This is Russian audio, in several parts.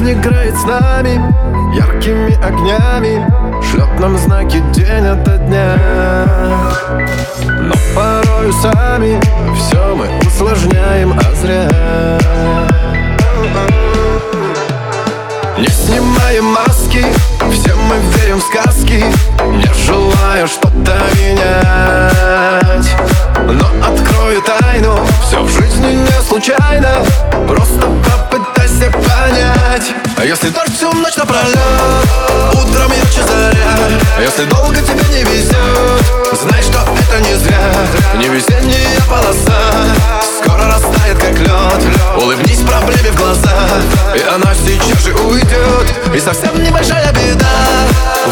Жизнь играет с нами яркими огнями Шлет нам знаки день ото дня. Но порою сами все мы усложняем, а зря. Не снимаем маски, все мы верим в сказки Не желаю что-то менять ночь напролет Утром ярче заря А если долго тебе не везет Знай, что это не зря. Не везение полоса Скоро растает как лед Улыбнись проблеме в глаза И она сейчас же уйдет И совсем небольшая беда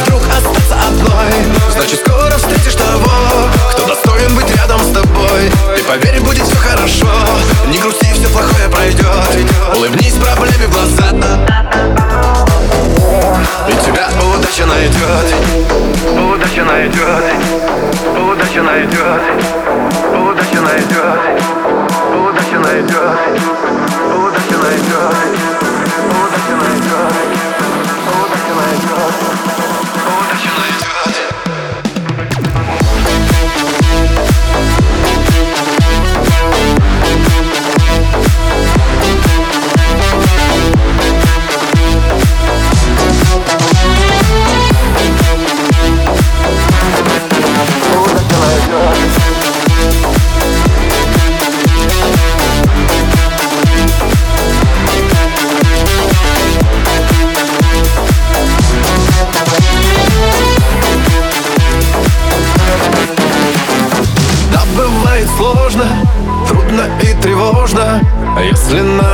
Вдруг остаться одной. Значит скоро встретишь того Кто достоин быть рядом с тобой. Ты поверь, будет найдет Удача найдет Удача найдет Удача найдет Удача найдет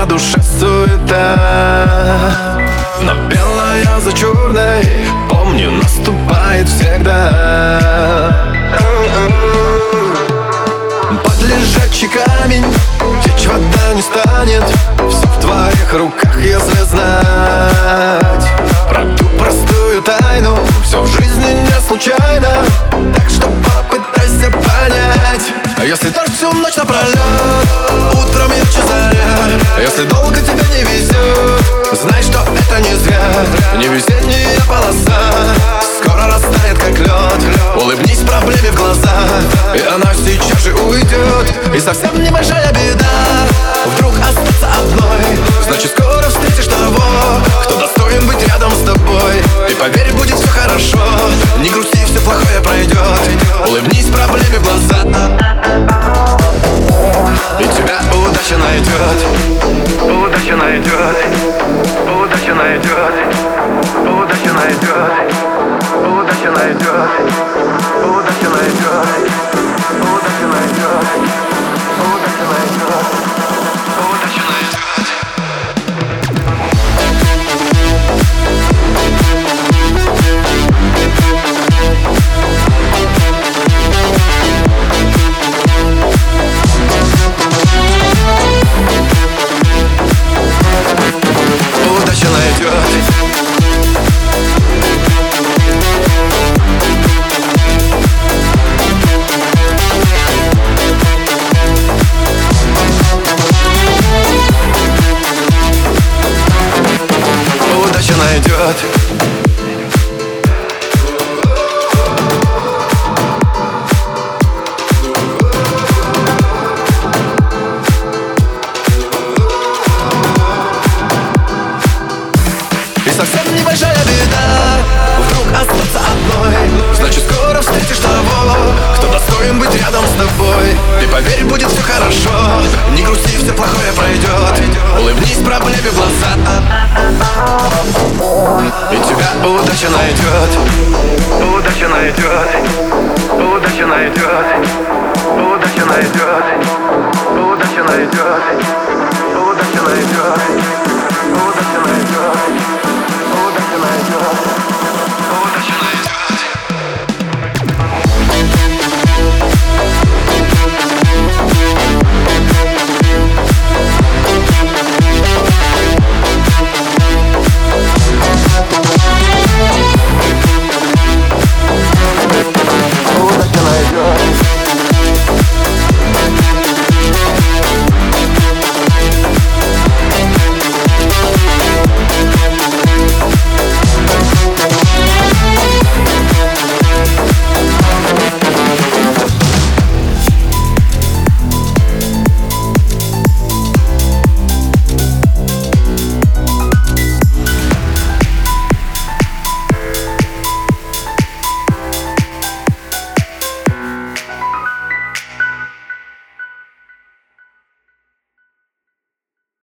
на душе суета. Но белая за черной, помню, наступает всегда. Под лежачий камень течь вода не станет. Все в твоих руках, если совсем небольшая беда. Вдруг остаться одной. Значит скоро встретишь того Кто достоин быть рядом с тобой. Ты поверь, будет все хорошо. Не грусти, все плохое пройдет Улыбнись проблеме в глаза. И тебя удача найдет Удача найдет Удача найдет Удача найдет Удача найдет Удача найдет удача найдет. Удача найдет. Удача найдет. Удача найдет